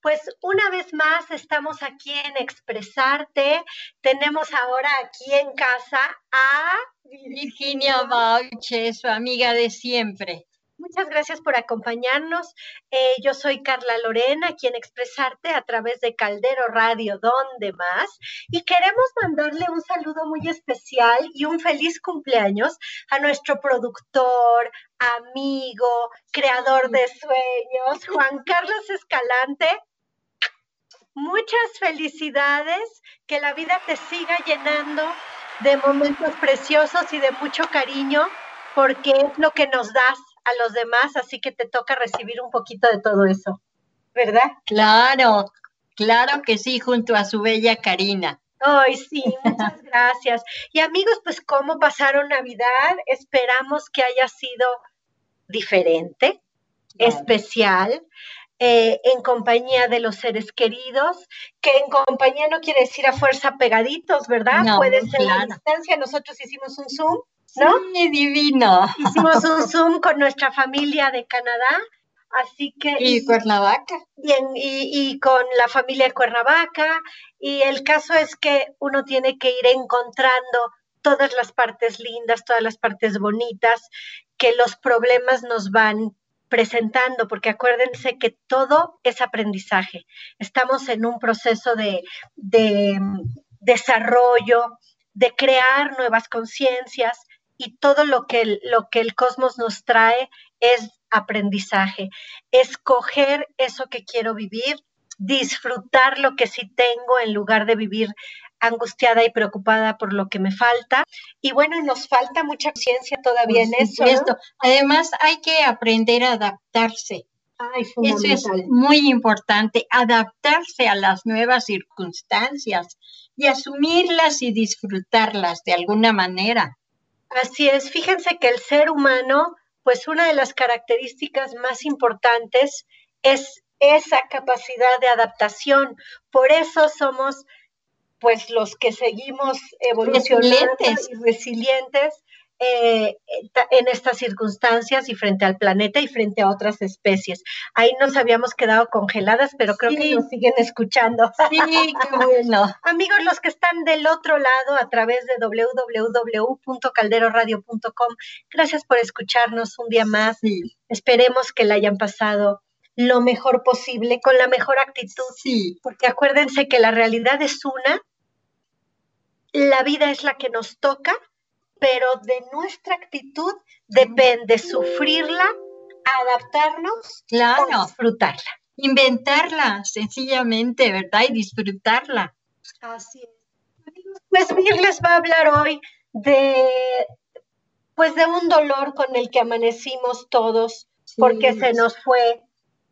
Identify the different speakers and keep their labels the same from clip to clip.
Speaker 1: Pues una vez más estamos aquí en Expresarte. Tenemos ahora aquí en casa a
Speaker 2: Virginia Bauche, su amiga de siempre.
Speaker 1: Muchas gracias por acompañarnos. Eh, yo soy Carla Lorena, quien expresarte a través de Caldero Radio, donde más. Y queremos mandarle un saludo muy especial y un feliz cumpleaños a nuestro productor, amigo, creador de sueños, Juan Carlos Escalante. Muchas felicidades, que la vida te siga llenando de momentos preciosos y de mucho cariño, porque es lo que nos das a los demás, así que te toca recibir un poquito de todo eso, ¿verdad?
Speaker 2: Claro, claro que sí, junto a su bella Karina.
Speaker 1: Ay, sí, muchas gracias. Y amigos, pues cómo pasaron Navidad, esperamos que haya sido diferente, especial. Eh, en compañía de los seres queridos, que en compañía no quiere decir a fuerza pegaditos, ¿verdad? Puede ser a distancia. Nosotros hicimos un Zoom ¿no?
Speaker 2: Sí, divino.
Speaker 1: Hicimos un Zoom con nuestra familia de Canadá, así que...
Speaker 2: Y, Cuernavaca.
Speaker 1: Bien, y, y, con la familia de Cuernavaca, y el caso es que uno tiene que ir encontrando todas las partes lindas, todas las partes bonitas, que los problemas nos van presentando, porque acuérdense que todo es aprendizaje. Estamos en un proceso de, de desarrollo, de crear nuevas conciencias, y todo lo que, lo que el cosmos nos trae es aprendizaje, escoger eso que quiero vivir, disfrutar lo que sí tengo en lugar de vivir angustiada y preocupada por lo que me falta. Y bueno, nos falta mucha ciencia todavía en eso.
Speaker 2: Además, hay que aprender a adaptarse. eso es muy importante, adaptarse a las nuevas circunstancias y asumirlas y disfrutarlas de alguna manera.
Speaker 1: Así es, fíjense que el ser humano, pues una de las características más importantes es esa capacidad de adaptación. Por eso somos pues los que seguimos evolucionando y resilientes eh, en estas circunstancias y frente al planeta y frente a otras especies. Ahí nos habíamos quedado congeladas, pero creo que nos siguen escuchando.
Speaker 2: Sí, qué bueno.
Speaker 1: Amigos, los que están del otro lado a través de www.calderoradio.com, gracias por escucharnos un día más. Esperemos que la hayan pasado lo mejor posible, con la mejor actitud.
Speaker 2: Sí.
Speaker 1: Porque acuérdense que la realidad es una, la vida es la que nos toca pero de nuestra actitud depende sufrirla, adaptarnos
Speaker 2: claro.
Speaker 1: disfrutarla.
Speaker 2: Inventarla, sencillamente, ¿verdad? Y disfrutarla.
Speaker 1: Así es. Pues Mir les va a hablar hoy de, pues de un dolor con el que amanecimos todos, porque se nos fue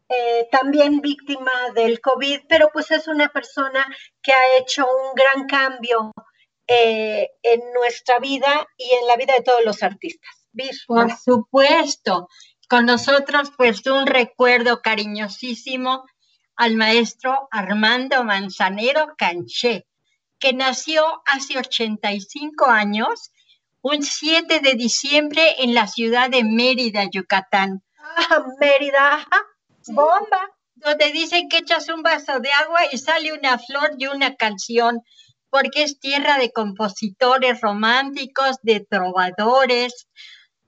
Speaker 1: eh, también víctima del COVID, pero pues es una persona que ha hecho un gran cambio eh, en nuestra vida y en la vida de todos los artistas.
Speaker 2: Por supuesto, con nosotros pues un recuerdo cariñosísimo al maestro Armando Manzanero Canché, que nació hace 85 años, un 7 de diciembre en la ciudad de Mérida, Yucatán.
Speaker 1: Ah, Mérida, bomba.
Speaker 2: Donde dicen que echas un vaso de agua y sale una flor y una canción porque es tierra de compositores románticos, de trovadores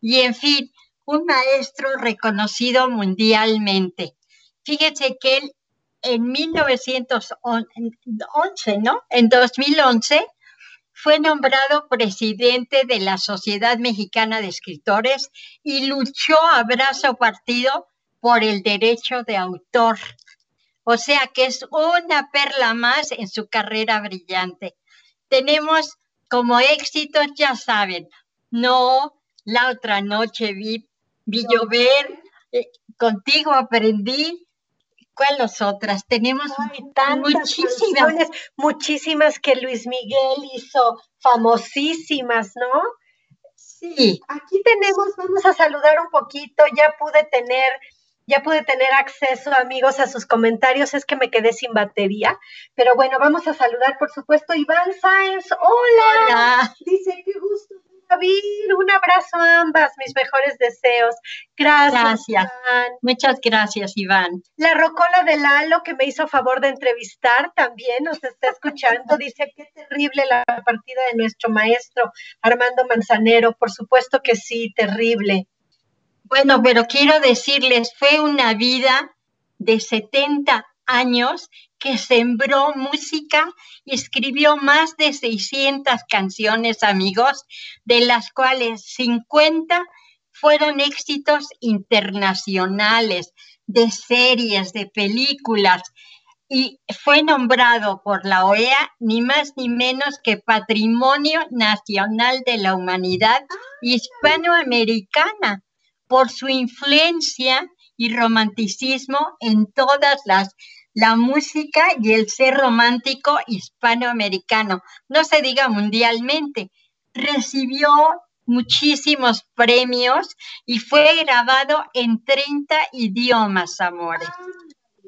Speaker 2: y en fin, un maestro reconocido mundialmente. Fíjese que él en 1911, ¿no? En 2011 fue nombrado presidente de la Sociedad Mexicana de Escritores y luchó a brazo partido por el derecho de autor. O sea que es una perla más en su carrera brillante. Tenemos como éxitos, ya saben, no, la otra noche vi, vi llover, eh, contigo aprendí, ¿Cuáles otras? Tenemos
Speaker 1: muchísimas. muchísimas que Luis Miguel hizo famosísimas, ¿no?
Speaker 2: Sí.
Speaker 1: Aquí tenemos, vamos a saludar un poquito, ya pude tener ya pude tener acceso, amigos, a sus comentarios. Es que me quedé sin batería. Pero bueno, vamos a saludar, por supuesto, Iván Sáenz. Hola.
Speaker 2: Hola.
Speaker 1: Dice, qué gusto David, un abrazo a ambas, mis mejores deseos. Gracias.
Speaker 2: Gracias. Muchas gracias, Iván.
Speaker 1: La Rocola de Lalo, que me hizo favor de entrevistar, también nos está escuchando. Dice, qué terrible la partida de nuestro maestro Armando Manzanero. Por supuesto que sí, terrible.
Speaker 2: Bueno, pero quiero decirles, fue una vida de 70 años que sembró música y escribió más de 600 canciones, amigos, de las cuales 50 fueron éxitos internacionales, de series, de películas, y fue nombrado por la OEA ni más ni menos que Patrimonio Nacional de la Humanidad Hispanoamericana por su influencia y romanticismo en todas las la música y el ser romántico hispanoamericano, no se diga mundialmente. Recibió muchísimos premios y fue grabado en 30 idiomas, amores.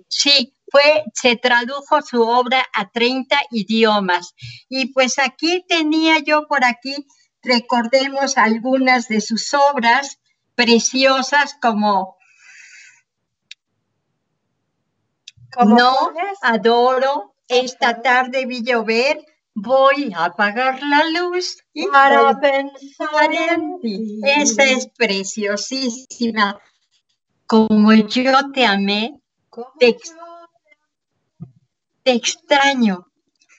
Speaker 2: Sí, fue, se tradujo su obra a 30 idiomas. Y pues aquí tenía yo por aquí, recordemos algunas de sus obras preciosas como no adoro, esta tarde vi llover, voy a apagar la luz para pensar en ti. Esa es preciosísima. Como yo te amé, te, extraño.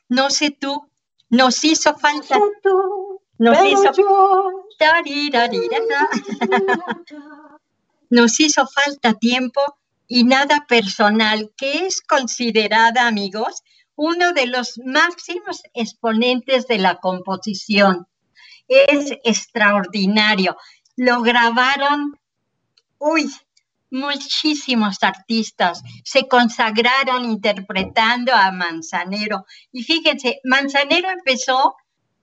Speaker 2: No sé tú, nos hizo falta. Nos hizo, nos hizo falta tiempo y nada personal, que es considerada, amigos, uno de los máximos exponentes de la composición. Es extraordinario. Lo grabaron, uy, muchísimos artistas se consagraron interpretando a Manzanero. Y fíjense, Manzanero empezó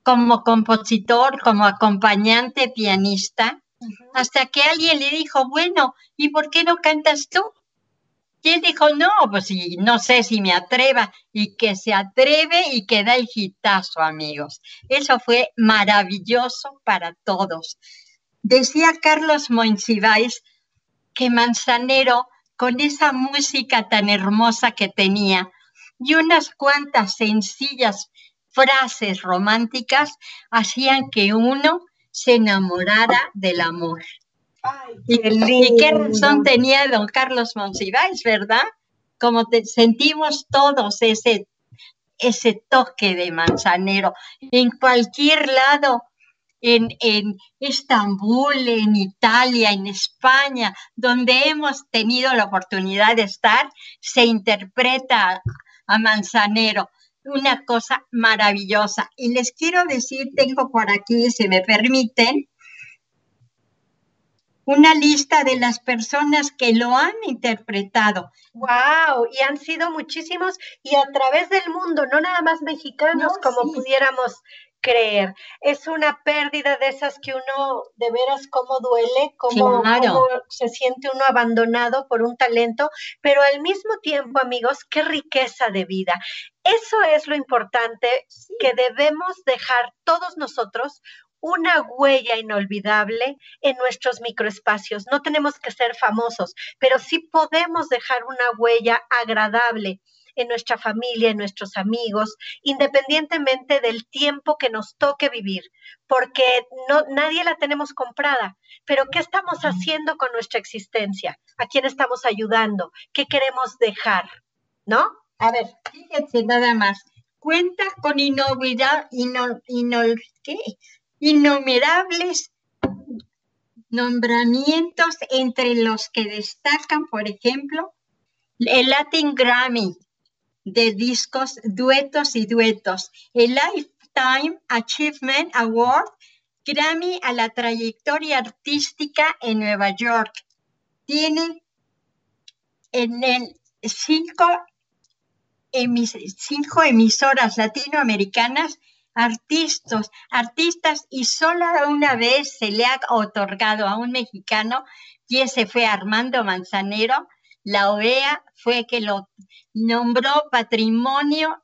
Speaker 2: como compositor, como acompañante pianista, hasta que alguien le dijo, bueno, ¿y por qué no cantas tú? Y él dijo, no, pues no sé si me atreva. Y que se atreve y que da el gitazo, amigos. Eso fue maravilloso para todos. Decía Carlos Monsiváis que Manzanero, con esa música tan hermosa que tenía y unas cuantas sencillas frases románticas, hacían que uno se enamorara del amor. Y, qué razón tenía don Carlos Monsiváis, ¿verdad? Como te, sentimos todos ese, ese toque de manzanero. En cualquier lado, en, en Estambul, en Italia, en España, donde hemos tenido la oportunidad de estar, se interpreta a manzanero una cosa maravillosa. Y les quiero decir, tengo por aquí, si me permiten, una lista de las personas que lo han interpretado.
Speaker 1: ¡Wow! Y han sido muchísimos y a través del mundo, no nada más mexicanos como pudiéramos creer. Es una pérdida de esas que uno de veras cómo duele, cómo, se siente uno abandonado por un talento, pero al mismo tiempo, amigos, qué riqueza de vida. Eso es lo importante que debemos dejar todos nosotros una huella inolvidable en nuestros microespacios. No tenemos que ser famosos, pero sí podemos dejar una huella agradable en nuestra familia, en nuestros amigos, independientemente del tiempo que nos toque vivir, porque no nadie la tenemos comprada. Pero ¿qué estamos haciendo con nuestra existencia? ¿A quién estamos ayudando? ¿Qué queremos dejar? ¿No?
Speaker 2: A ver, fíjense nada más. Cuenta con inolvidable, ¿qué? innumerables nombramientos entre los que destacan, por ejemplo, el Latin Grammy de discos, duetos y duetos, el Lifetime Achievement Award, Grammy a la trayectoria artística en Nueva York. Tiene en el cinco, cinco emisoras latinoamericanas artistas, artistas y solo una vez se le ha otorgado a un mexicano y ese fue Armando Manzanero. La OEA fue que lo nombró Patrimonio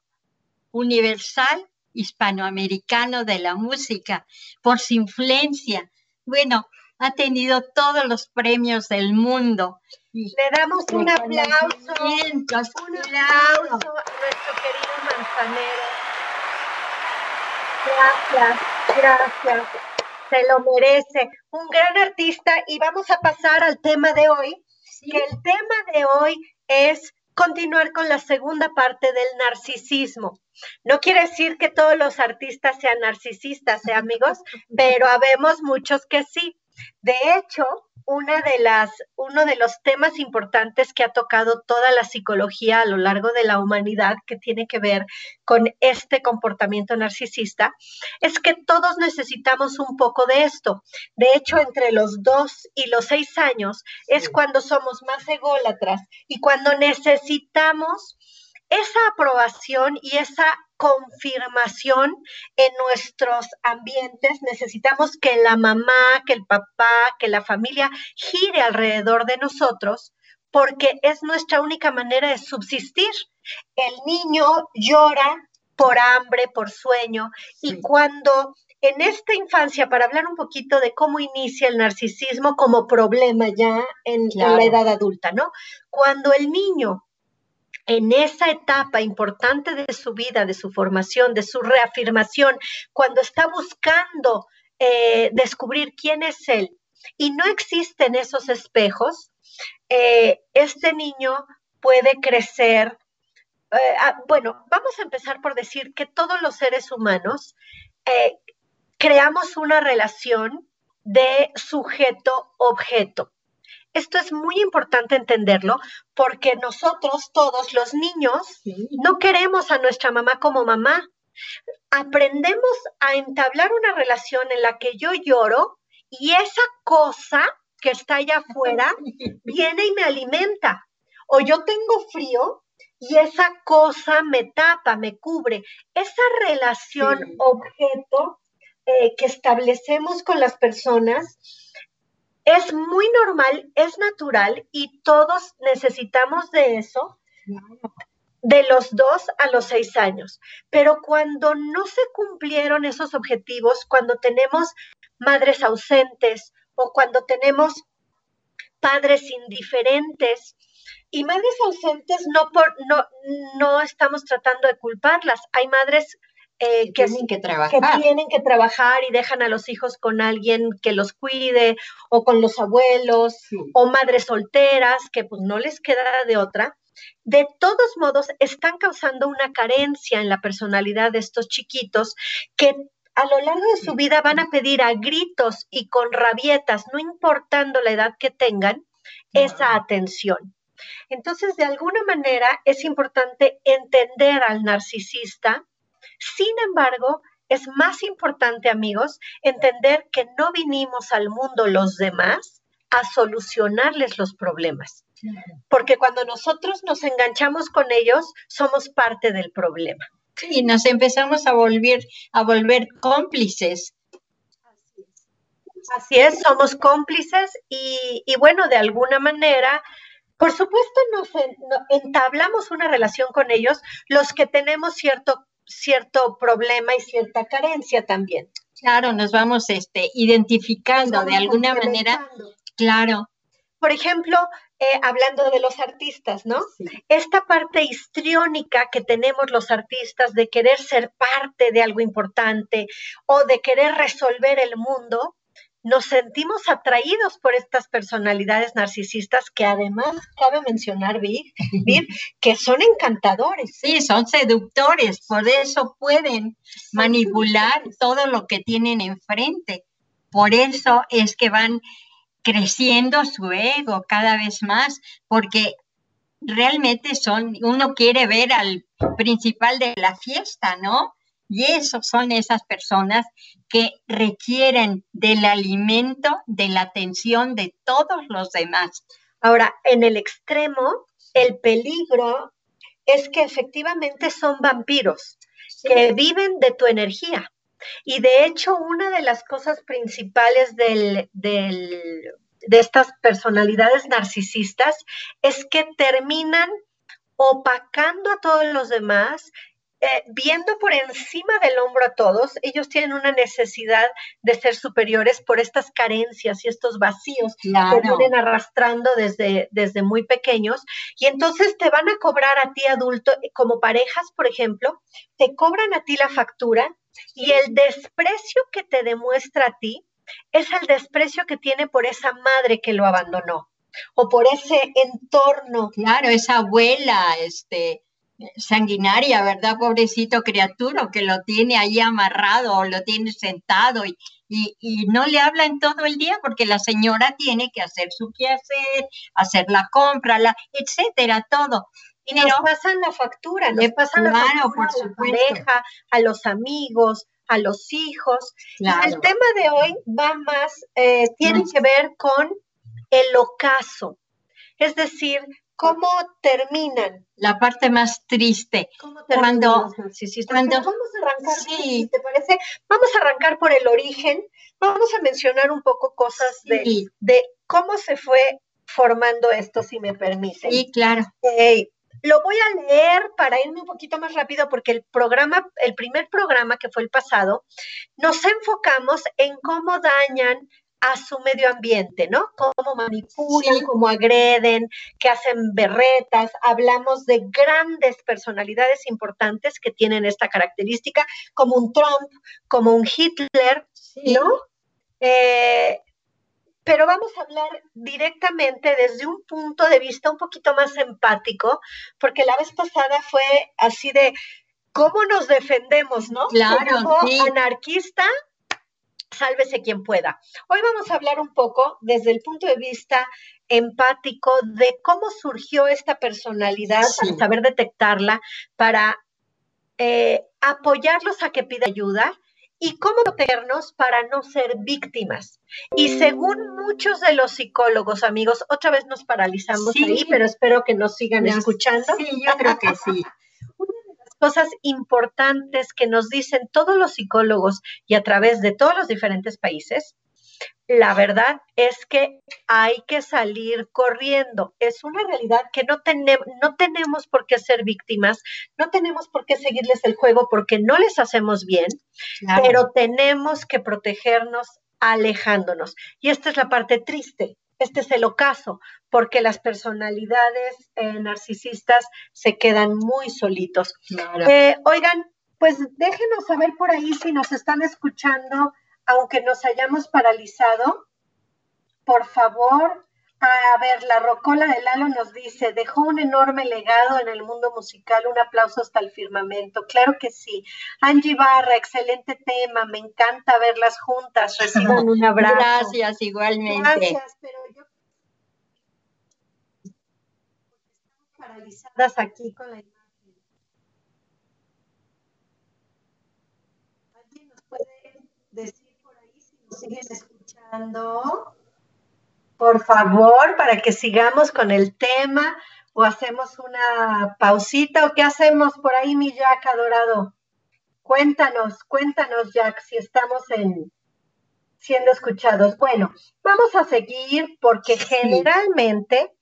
Speaker 2: Universal hispanoamericano de la música por su influencia. Bueno, ha tenido todos los premios del mundo.
Speaker 1: Le damos un aplauso, un aplauso a nuestro querido Manzanero. Gracias, gracias. Se lo merece. Un gran artista y vamos a pasar al tema de hoy, que el tema de hoy es continuar con la segunda parte del narcisismo. No quiere decir que todos los artistas sean narcisistas, ¿eh, amigos? Pero habemos muchos que sí. De hecho, una de las, uno de los temas importantes que ha tocado toda la psicología a lo largo de la humanidad que tiene que ver con este comportamiento narcisista es que todos necesitamos un poco de esto. De hecho, entre los dos y los seis años es cuando somos más ególatras y cuando necesitamos esa aprobación y esa confirmación en nuestros ambientes. Necesitamos que la mamá, que el papá, que la familia gire alrededor de nosotros porque es nuestra única manera de subsistir. El niño llora por hambre, por sueño, y cuando en esta infancia, para hablar un poquito de cómo inicia el narcisismo como problema ya en, en la edad adulta, ¿no? Cuando el niño en esa etapa importante de su vida, de su formación, de su reafirmación, cuando está buscando eh, descubrir quién es él y no existen esos espejos, eh, este niño puede crecer. Eh, ah, bueno, vamos a empezar por decir que todos los seres humanos creamos una relación de sujeto-objeto. Esto es muy importante entenderlo porque nosotros, todos los niños, no queremos a nuestra mamá como mamá. Aprendemos a entablar una relación en la que yo lloro y esa cosa que está allá afuera viene y me alimenta. O yo tengo frío y esa cosa me tapa, me cubre. Esa relación objeto eh, que establecemos con las personas es muy normal, es natural y todos necesitamos de eso de los dos a los seis años. Pero cuando no se cumplieron esos objetivos, cuando tenemos madres ausentes o cuando tenemos padres indiferentes, y madres ausentes no, por, no, no estamos tratando de culparlas. Hay madres eh, que, tienen que, trabajar. tienen que trabajar y dejan a los hijos con alguien que los cuide o con los abuelos o madres solteras que pues no les queda de otra. De todos modos, están causando una carencia en la personalidad de estos chiquitos que a lo largo de su vida van a pedir a gritos y con rabietas, no importando la edad que tengan, esa atención. Entonces, de alguna manera, es importante entender al narcisista, sin embargo, es más importante, amigos, entender que no vinimos al mundo los demás a solucionarles los problemas. Porque cuando nosotros nos enganchamos con ellos, somos parte del problema.
Speaker 2: Y nos empezamos a volver, a volver cómplices.
Speaker 1: Así es, somos cómplices y, bueno, de alguna manera, por supuesto, nos entablamos una relación con ellos, los que tenemos cierto cierto problema y cierta carencia también.
Speaker 2: Claro, nos vamos este, identificando de alguna manera. Claro.
Speaker 1: Por ejemplo, eh, hablando de los artistas, ¿no? Esta parte histriónica que tenemos los artistas de querer ser parte de algo importante o de querer resolver el mundo, nos sentimos atraídos por estas personalidades narcisistas que además cabe mencionar, que son encantadores.
Speaker 2: Sí, son seductores, por eso pueden manipular todo lo que tienen enfrente. Por eso es que van creciendo su ego cada vez más, porque realmente son, uno quiere ver al principal de la fiesta, ¿no? Y esos son esas personas que requieren del alimento, de la atención de todos los demás.
Speaker 1: Ahora, en el extremo, el peligro es que efectivamente son vampiros que viven de tu energía. Y de hecho, una de las cosas principales de estas personalidades narcisistas es que terminan opacando a todos los demás eh, viendo por encima del hombro a todos, ellos tienen una necesidad de ser superiores por estas carencias y estos vacíos que vienen arrastrando desde, desde muy pequeños. Y entonces te van a cobrar a ti adulto, como parejas, por ejemplo, te cobran a ti la factura y el desprecio que te demuestra a ti es el desprecio que tiene por esa madre que lo abandonó o por ese entorno.
Speaker 2: Claro, esa abuela, este, sanguinaria, ¿verdad? Pobrecito criatura que lo tiene ahí amarrado o lo tiene sentado y, y, no le hablan todo el día porque la señora tiene que hacer su quehacer, hacer la compra, la, etcétera, todo.
Speaker 1: Y nos pasan la factura, nos pasan la factura por a la pareja, a los amigos, a los hijos. Y el tema de hoy va más, eh, tiene que ver con el ocaso. Es decir, ¿Cómo terminan?
Speaker 2: La parte más triste.
Speaker 1: ¿Cómo terminan cuando, cuando vamos a arrancar, si te parece, vamos a arrancar por el origen. Vamos a mencionar un poco cosas de, de cómo se fue formando esto, si me permiten.
Speaker 2: Sí, claro.
Speaker 1: lo voy a leer para irme un poquito más rápido porque el programa, el primer programa que fue el pasado, nos enfocamos en cómo dañan a su medio ambiente, ¿no? Cómo manipulan, cómo agreden, que hacen berretas. Hablamos de grandes personalidades importantes que tienen esta característica, como un Trump, como un Hitler, ¿no? Eh, pero vamos a hablar directamente desde un punto de vista un poquito más empático, porque la vez pasada fue así de cómo nos defendemos, ¿no?
Speaker 2: Claro,
Speaker 1: Como anarquista sálvese quien pueda. Hoy vamos a hablar un poco desde el punto de vista empático de cómo surgió esta personalidad, para saber detectarla, para eh, apoyarlos a que pida ayuda y cómo protegernos para no ser víctimas. Y según muchos de los psicólogos, amigos, otra vez nos paralizamos ahí, pero espero que nos sigan escuchando.
Speaker 2: Sí, yo creo que sí.
Speaker 1: cosas importantes que nos dicen todos los psicólogos y a través de todos los diferentes países, la verdad es que hay que salir corriendo. Es una realidad que no, tenemos, no tenemos por qué ser víctimas, no tenemos por qué seguirles el juego porque no les hacemos bien, pero tenemos que protegernos alejándonos. Y esta es la parte triste este es el ocaso, porque las personalidades eh, narcisistas se quedan muy solitos. Eh, oigan, pues déjenos saber por ahí si nos están escuchando, aunque nos hayamos paralizado. Por favor, a ver, la Rocola de Lalo nos dice, dejó un enorme legado en el mundo musical, un aplauso hasta el firmamento. Claro que sí. Angie Barra, excelente tema, me encanta verlas juntas, reciban un abrazo.
Speaker 2: Gracias, igualmente.
Speaker 1: Gracias, pero yo... Estamos paralizadas aquí con la imagen. ¿Alguien nos puede decir por ahí si nos siguen escuchando? Por favor, para que sigamos con el tema o hacemos una pausita o qué hacemos por ahí, mi Jack adorado. Cuéntanos, cuéntanos, Jack, si estamos en, siendo escuchados. Bueno, vamos a seguir porque generalmente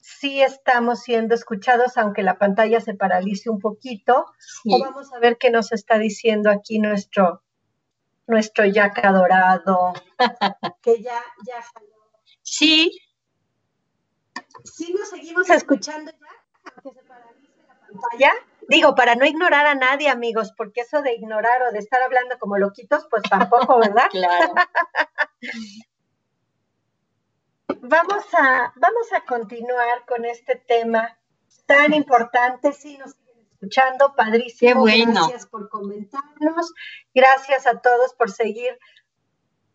Speaker 1: sí estamos siendo escuchados, aunque la pantalla se paralice un poquito. O vamos a ver qué nos está diciendo aquí nuestro, nuestro Jack adorado, que ya, ya
Speaker 2: Sí.
Speaker 1: Sí, nos seguimos escuchando ya, aunque se paralice la pantalla. Digo, para no ignorar a nadie, amigos, porque eso de ignorar o de estar hablando como loquitos, pues tampoco, ¿verdad?
Speaker 2: claro.
Speaker 1: vamos, a, vamos a continuar con este tema tan importante. Sí, nos siguen escuchando, padrísimo.
Speaker 2: Qué bueno.
Speaker 1: Gracias por comentarnos. Gracias a todos por seguir,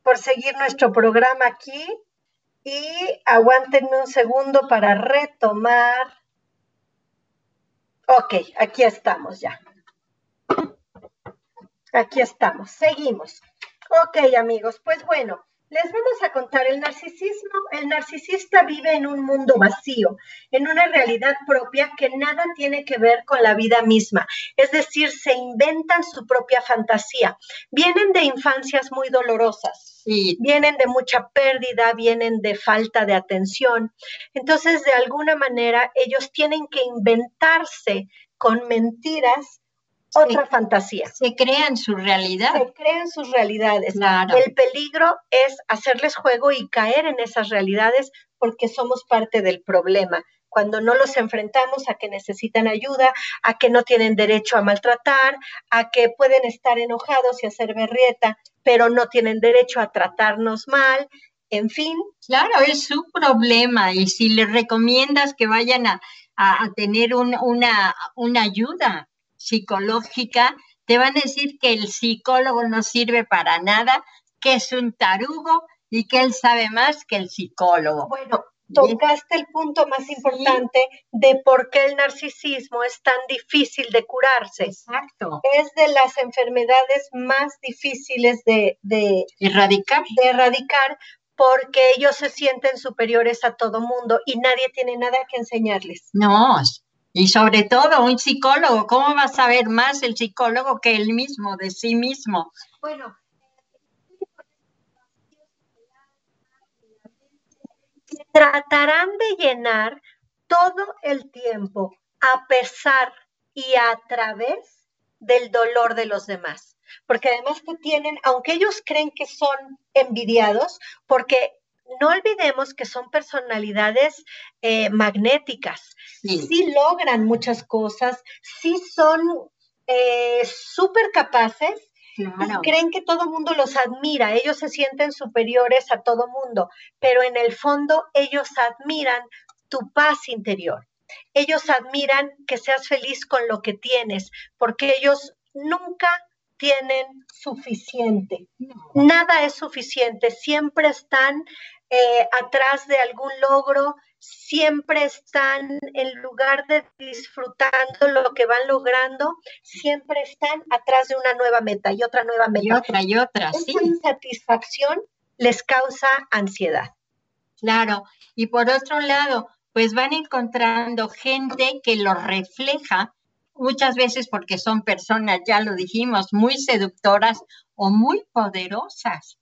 Speaker 1: por seguir nuestro programa aquí. Y aguántenme un segundo para retomar. Ok, aquí estamos ya. Aquí estamos, seguimos. Ok, amigos, pues bueno, les vamos a contar, el narcisismo, el narcisista vive en un mundo vacío, en una realidad propia que nada tiene que ver con la vida misma. Es decir, se inventan su propia fantasía. Vienen de infancias muy dolorosas, vienen de mucha pérdida, vienen de falta de atención. Entonces, de alguna manera, ellos tienen que inventarse con mentiras otra fantasía.
Speaker 2: Se crean su realidad.
Speaker 1: Se crean sus realidades.
Speaker 2: Claro.
Speaker 1: El peligro es hacerles juego y caer en esas realidades porque somos parte del problema. Cuando no los enfrentamos a que necesitan ayuda, a que no tienen derecho a maltratar, a que pueden estar enojados y hacer berrieta, pero no tienen derecho a tratarnos mal, en fin.
Speaker 2: Claro, es su problema y si les recomiendas que vayan a, a, tener una, una ayuda psicológica, te van a decir que el psicólogo no sirve para nada, que es un tarugo y que él sabe más que el psicólogo.
Speaker 1: Bueno, tocaste el punto más importante de por qué el narcisismo es tan difícil de curarse.
Speaker 2: Exacto.
Speaker 1: Es de las enfermedades más difíciles de, de,
Speaker 2: erradicar.
Speaker 1: de erradicar porque ellos se sienten superiores a todo mundo y nadie tiene nada que enseñarles.
Speaker 2: No, y sobre todo un psicólogo, ¿cómo va a saber más el psicólogo que él mismo, de sí mismo?
Speaker 1: Bueno, tratarán de llenar todo el tiempo a pesar y a través del dolor de los demás. Porque además te tienen, aunque ellos creen que son envidiados, porque no olvidemos que son personalidades eh, magnéticas, sí. logran muchas cosas, sí son eh, súper capaces y creen que todo mundo los admira, ellos se sienten superiores a todo mundo, pero en el fondo ellos admiran tu paz interior. Ellos admiran que seas feliz con lo que tienes, porque ellos nunca tienen suficiente. Nada es suficiente, siempre están eh, atrás de algún logro, siempre están en lugar de disfrutando lo que van logrando, siempre están atrás de una nueva meta y otra nueva meta.
Speaker 2: Y otra y otra,
Speaker 1: Esa
Speaker 2: sí.
Speaker 1: insatisfacción les causa ansiedad.
Speaker 2: Claro, y por otro lado, pues van encontrando gente que los refleja muchas veces porque son personas, ya lo dijimos, muy seductoras o muy poderosas.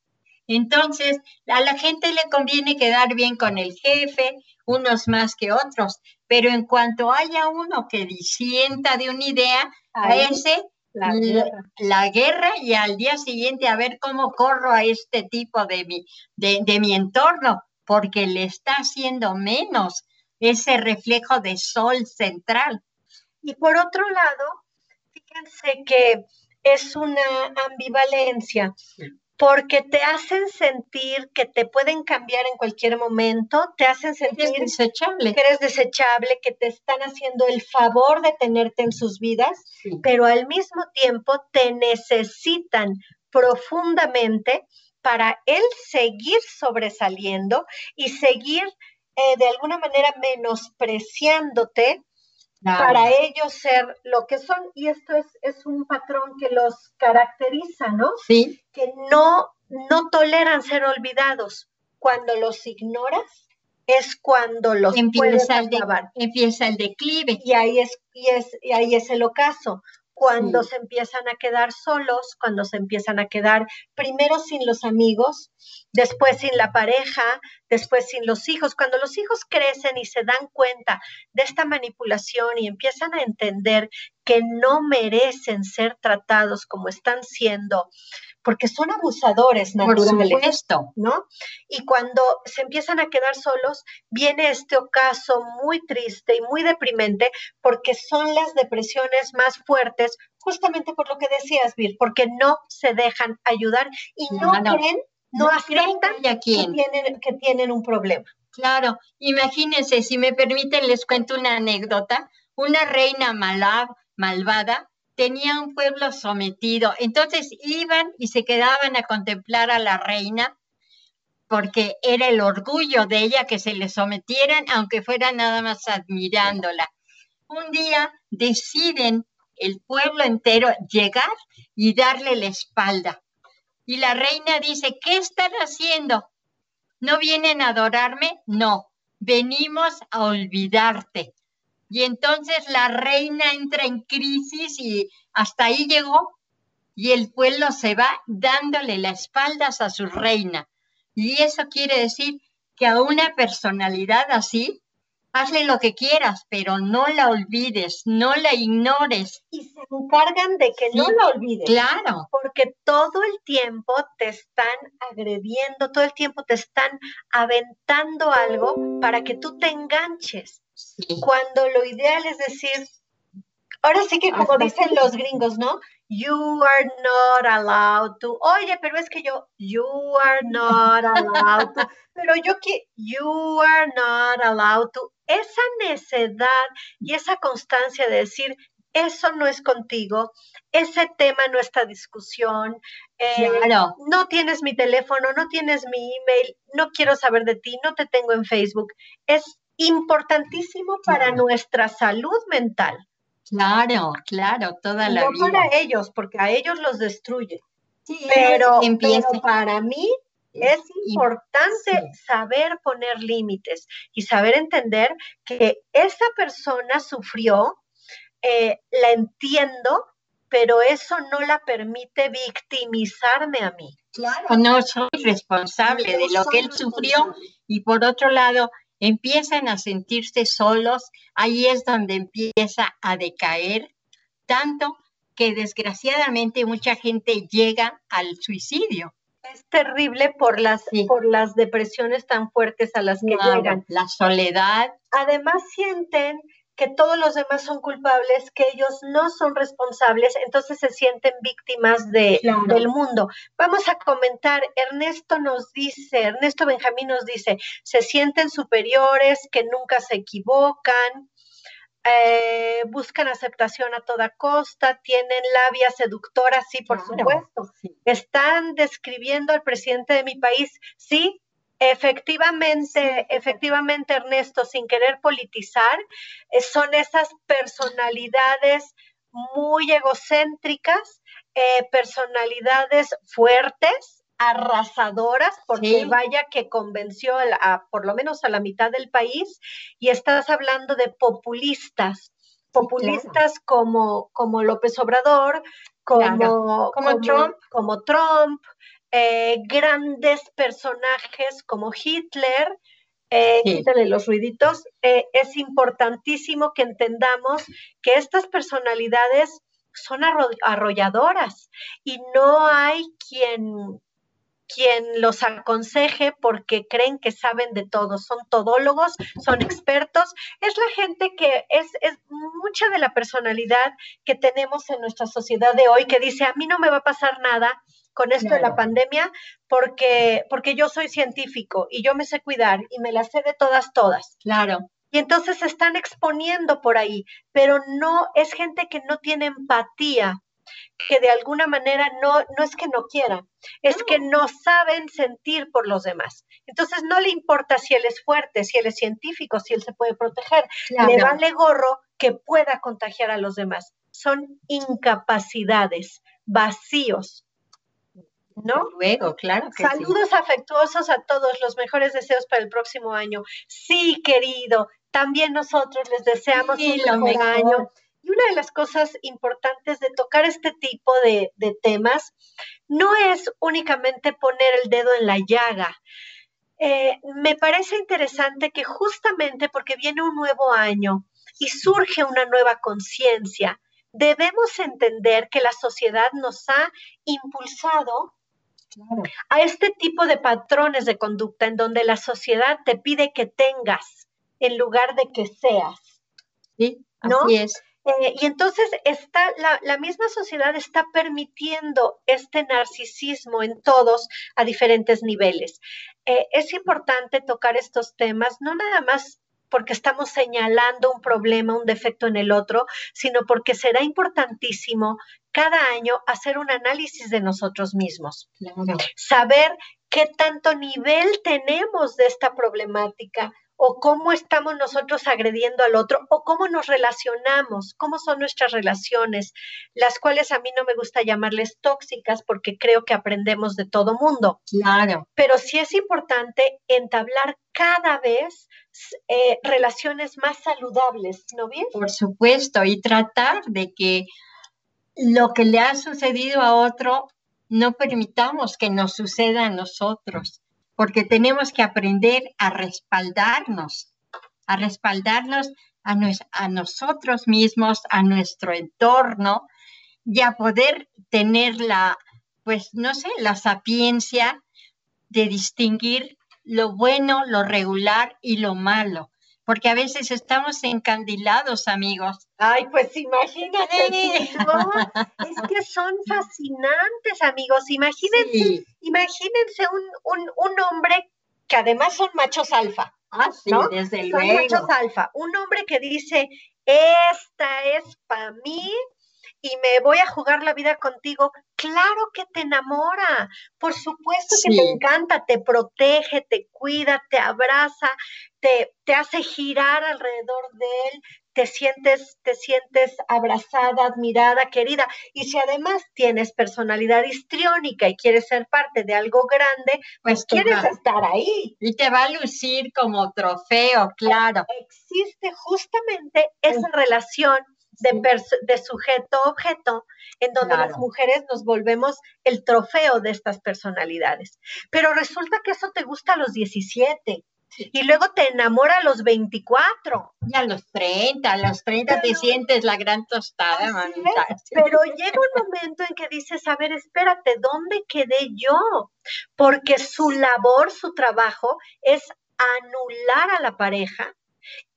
Speaker 2: Entonces, a la gente le conviene quedar bien con el jefe, unos más que otros, pero en cuanto haya uno que disienta de una idea, a ese
Speaker 1: La guerra.
Speaker 2: la guerra y al día siguiente a ver cómo corro a este tipo de mi, de, de mi entorno, porque le está haciendo menos ese reflejo de sol central.
Speaker 1: Y por otro lado, fíjense que es una ambivalencia, porque te hacen sentir que te pueden cambiar en cualquier momento, te hacen sentir
Speaker 2: desechable.
Speaker 1: que eres desechable, que te están haciendo el favor de tenerte en sus vidas,
Speaker 2: Sí.
Speaker 1: pero al mismo tiempo te necesitan profundamente para él seguir sobresaliendo y seguir eh, de alguna manera menospreciándote
Speaker 2: Claro.
Speaker 1: para ellos ser lo que son. Y esto es, es un patrón que los caracteriza, ¿no?
Speaker 2: Sí,
Speaker 1: Que no, no toleran ser olvidados. Cuando los ignoras es cuando los puedes
Speaker 2: empieza el, de-
Speaker 1: acabar.
Speaker 2: empieza el declive.
Speaker 1: Y ahí es, y es, y ahí es el ocaso. Cuando
Speaker 2: Sí.
Speaker 1: se empiezan a quedar solos, cuando se empiezan a quedar primero sin los amigos, después sin la pareja, después sin los hijos. Cuando los hijos crecen y se dan cuenta de esta manipulación y empiezan a entender que no merecen ser tratados como están siendo, porque son abusadores
Speaker 2: Por
Speaker 1: naturales.
Speaker 2: supuesto.
Speaker 1: ¿no? Y cuando se empiezan a quedar solos, viene este ocaso muy triste y muy deprimente porque son las depresiones más fuertes, justamente por lo que decías, Vir, porque no se dejan ayudar y no
Speaker 2: Claro.
Speaker 1: creen, no,
Speaker 2: creen
Speaker 1: aceptan
Speaker 2: haya
Speaker 1: que tienen, que tienen un problema.
Speaker 2: Claro, imagínense, si me permiten, les cuento una anécdota. Una reina mala- malvada tenía un pueblo sometido, entonces iban y se quedaban a contemplar a la reina porque era el orgullo de ella que se le sometieran, aunque fuera nada más admirándola. Un día deciden el pueblo entero llegar y darle la espalda. Y la reina dice, ¿qué están haciendo? ¿No vienen a adorarme? No, venimos a olvidarte. Y entonces la reina entra en crisis y hasta ahí llegó. Y el pueblo se va dándole las espaldas a su reina. Y eso quiere decir que a una personalidad así hazle lo que quieras, pero no la olvides, no la ignores.
Speaker 1: Y se encargan de que no la olvides.
Speaker 2: Claro.
Speaker 1: Porque todo el tiempo te están agrediendo, todo el tiempo te están aventando algo para que tú te enganches. Cuando lo ideal es decir, ahora sí que como dicen los gringos, ¿no? You are not allowed to. Oye, pero es que yo, you are not allowed to. Pero yo que, you are not allowed to. Esa necedad y esa constancia de decir, eso no es contigo, ese tema no está discusión, eh, no tienes mi teléfono, no tienes mi email, no quiero saber de ti, no te tengo en Facebook. Es importantísimo para nuestra salud mental.
Speaker 2: Claro, claro, toda la
Speaker 1: no
Speaker 2: vida.
Speaker 1: para ellos, porque a ellos los destruye. pero, para mí es importante saber poner límites y saber entender que esa persona sufrió, eh, la entiendo, pero eso no la permite victimizarme a mí.
Speaker 2: Claro, no soy responsable de lo que él sufrió y por otro lado, empiezan a sentirse solos, ahí es donde empieza a decaer, tanto que desgraciadamente mucha gente llega al suicidio.
Speaker 1: Es terrible por las, por las depresiones tan fuertes a las que llegan.
Speaker 2: La soledad.
Speaker 1: Además sienten que todos los demás son culpables, que ellos no son responsables, entonces se sienten víctimas de, del mundo. Vamos a comentar, Ernesto nos dice, Ernesto Benjamín nos dice, se sienten superiores, que nunca se equivocan, eh, buscan aceptación a toda costa, tienen labia seductora, sí, por supuesto. Están describiendo al presidente de mi país, sí, Efectivamente, efectivamente, Ernesto, sin querer politizar, eh, son esas personalidades muy egocéntricas, eh, personalidades fuertes, arrasadoras, porque vaya que convenció a, por lo menos a la mitad del país, y estás hablando de populistas, populistas como, como López Obrador, como, como, Trump, como Trump eh, grandes personajes como Hitler, eh, quítale los ruiditos, eh, es importantísimo que entendamos que estas personalidades son arrolladoras y no hay quien, quien los aconseje porque creen que saben de todo, son todólogos, son expertos, es la gente que es, es, mucha de la personalidad que tenemos en nuestra sociedad de hoy que dice, a mí no me va a pasar nada, con esto de la pandemia porque, porque yo soy científico y yo me sé cuidar y me la sé de todas, todas.
Speaker 2: Claro.
Speaker 1: Y entonces se están exponiendo por ahí, pero no es gente que no tiene empatía, que de alguna manera no, no es que no quieran, es que no saben sentir por los demás. Entonces no le importa si él es fuerte, si él es científico, si él se puede proteger, le vale gorro que pueda contagiar a los demás. Son incapacidades, vacíos. ¿No?
Speaker 2: Luego, claro.
Speaker 1: Saludos afectuosos a todos, los mejores deseos para el próximo año. Sí, querido, también nosotros les deseamos un mejor, año. Y una de las cosas importantes de tocar este tipo de, temas no es únicamente poner el dedo en la llaga. Eh, me parece interesante que justamente porque viene un nuevo año y surge una nueva conciencia, debemos entender que la sociedad nos ha impulsado a este tipo de patrones de conducta en donde la sociedad te pide que tengas en lugar de que seas.
Speaker 2: Sí, así es.
Speaker 1: Eh, y entonces está, la, misma sociedad está permitiendo este narcisismo en todos a diferentes niveles. Eh, es importante tocar estos temas, no nada más porque estamos señalando un problema, un defecto en el otro, sino porque será importantísimo cada año hacer un análisis de nosotros mismos. Saber qué tanto nivel tenemos de esta problemática o cómo estamos nosotros agrediendo al otro o cómo nos relacionamos, cómo son nuestras relaciones, las cuales a mí no me gusta llamarles tóxicas porque creo que aprendemos de todo mundo.
Speaker 2: Claro.
Speaker 1: Pero sí es importante entablar cada vez eh, relaciones más saludables, ¿no bien?
Speaker 2: Por supuesto, y tratar de que lo que le ha sucedido a otro no permitamos que nos suceda a nosotros, porque tenemos que aprender a respaldarnos a respaldarnos a, a nosotros mismos, a nuestro entorno y a poder tener la, pues no sé, la sapiencia de distinguir lo bueno, lo regular y lo malo porque a veces estamos encandilados, amigos.
Speaker 1: Ay, pues imagínate, es que son fascinantes, amigos. Imagínense, imagínense un, un, hombre que además son machos alfa.
Speaker 2: Ah, sí, desde
Speaker 1: luego. Son machos alfa. Un hombre que dice, esta es para mí, y me voy a jugar la vida contigo, claro que te enamora, por supuesto que te encanta, te protege, te cuida, te abraza, te, te hace girar alrededor de él, te sientes, te sientes abrazada, admirada, querida. Y si además tienes personalidad histriónica y quieres ser parte de algo grande, pues, pues quieres estar ahí.
Speaker 2: Y te va a lucir como trofeo, claro.
Speaker 1: Existe justamente esa relación de, sujeto-objeto, en donde las mujeres nos volvemos el trofeo de estas personalidades. Pero resulta que eso te gusta a los 17. Y luego te enamora a los 24.
Speaker 2: Y a los 30, a los 30 te sientes la gran tostada, mamita.
Speaker 1: pero llega un momento en que dices, a ver, espérate, ¿dónde quedé yo? Porque su labor, su trabajo es anular a la pareja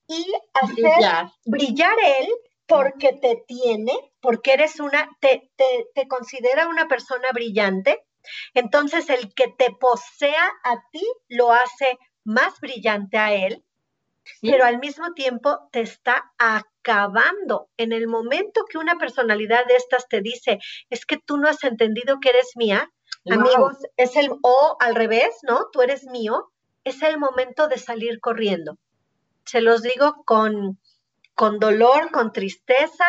Speaker 1: y hacer brillar él porque te tiene, porque eres una, te, te, te considera una persona brillante, entonces el que te posea a ti lo hace más brillante a él, pero al mismo tiempo te está acabando. En el momento que una personalidad de estas te dice, es que tú no has entendido que eres mía, amigos, es el, o al revés, ¿no? Tú eres mío, es el momento de salir corriendo. Se los digo con, con dolor, con tristeza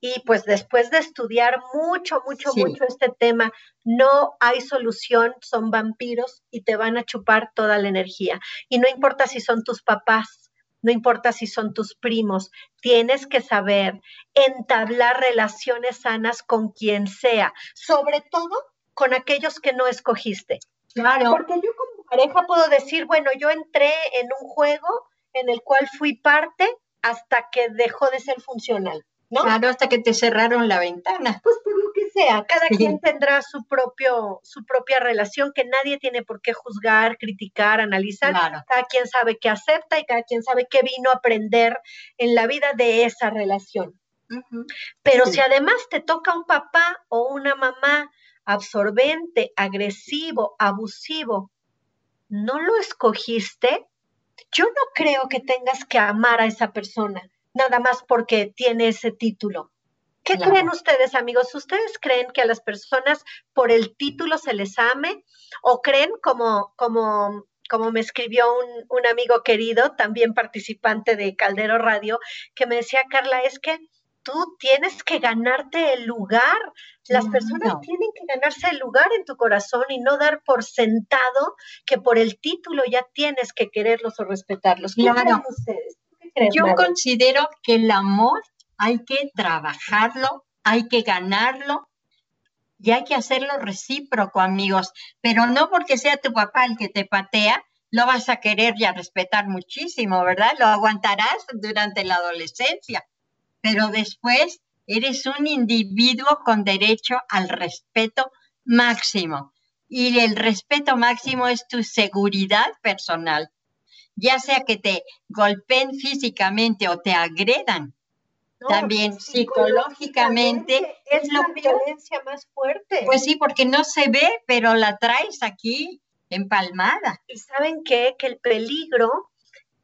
Speaker 1: y pues después de estudiar mucho, mucho, mucho este tema, no hay solución, son vampiros y te van a chupar toda la energía. Y no importa si son tus papás, no importa si son tus primos, tienes que saber entablar relaciones sanas con quien sea, sobre todo con aquellos que no escogiste. Claro. Porque yo como pareja puedo decir, bueno, yo entré en un juego en el cual fui parte hasta que dejó de ser funcional, ¿no?
Speaker 2: Claro, hasta que te cerraron la ventana.
Speaker 1: Pues por lo que sea, cada quien tendrá su propio, su propia relación que nadie tiene por qué juzgar, criticar, analizar. Cada quien sabe qué acepta y cada quien sabe qué vino a aprender en la vida de esa relación. Pero si además te toca un papá o una mamá absorbente, agresivo, abusivo, no lo escogiste, yo no creo que tengas que amar a esa persona, nada más porque tiene ese título. ¿Qué creen ustedes, amigos? ¿Ustedes creen que a las personas por el título se les ame? ¿O creen como, como, como me escribió un, un amigo querido, también participante de Caldero Radio, que me decía, Carla, es que tú tienes que ganarte el lugar. Las personas tienen que ganarse el lugar en tu corazón y no dar por sentado que por el título ya tienes que quererlos o respetarlos.
Speaker 2: ¿Qué creen ustedes? Yo considero que el amor hay que trabajarlo, hay que ganarlo y hay que hacerlo recíproco, amigos. Pero no porque sea tu papá el que te patea, lo vas a querer y a respetar muchísimo, ¿verdad? Lo aguantarás durante la adolescencia pero después eres un individuo con derecho al respeto máximo. Y el respeto máximo es tu seguridad personal, ya sea que te golpeen físicamente o te agredan. También psicológicamente,
Speaker 1: es la violencia más fuerte.
Speaker 2: Pues sí, porque no se ve, pero la traes aquí empalmada.
Speaker 1: Y saben qué? Que el peligro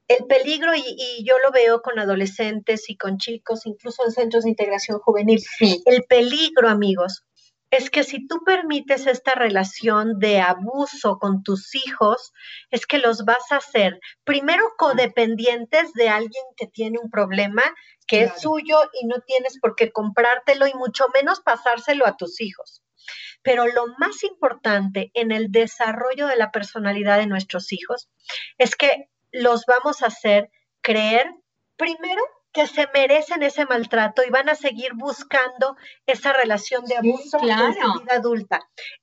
Speaker 1: el peligro, y, yo lo veo con adolescentes y con chicos, incluso en centros de integración juvenil, el peligro, amigos, es que si tú permites esta relación de abuso con tus hijos, es que los vas a hacer primero codependientes de alguien que tiene un problema que es suyo y no tienes por qué comprártelo y mucho menos pasárselo a tus hijos. Pero lo más importante en el desarrollo de la personalidad de nuestros hijos es que los vamos a hacer creer, primero, que se merecen ese maltrato y van a seguir buscando esa relación de abuso en su vida adulta.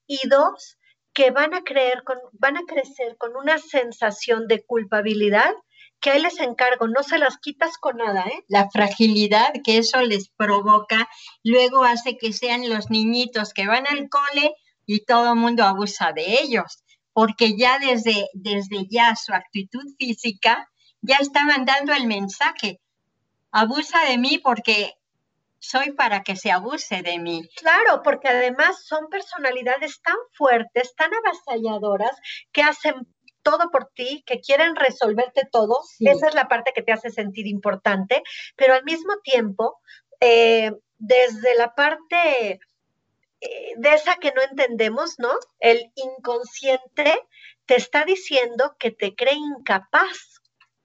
Speaker 1: Y dos, que van a creer con, van a crecer con una sensación de culpabilidad que ahí les encargo, no se las quitas con nada, ¿eh?
Speaker 2: La fragilidad que eso les provoca, luego hace que sean los niñitos que van al cole y todo el mundo abusa de ellos, porque ya desde, desde ya su actitud física ya está mandando el mensaje, abusa de mí porque soy para que se abuse de mí.
Speaker 1: Claro, porque además son personalidades tan fuertes, tan avasalladoras, que hacen todo por ti, que quieren resolverte todo. Esa es la parte que te hace sentir importante, pero al mismo tiempo, eh, desde la parte de esa que no entendemos, ¿no? El inconsciente te está diciendo que te cree incapaz.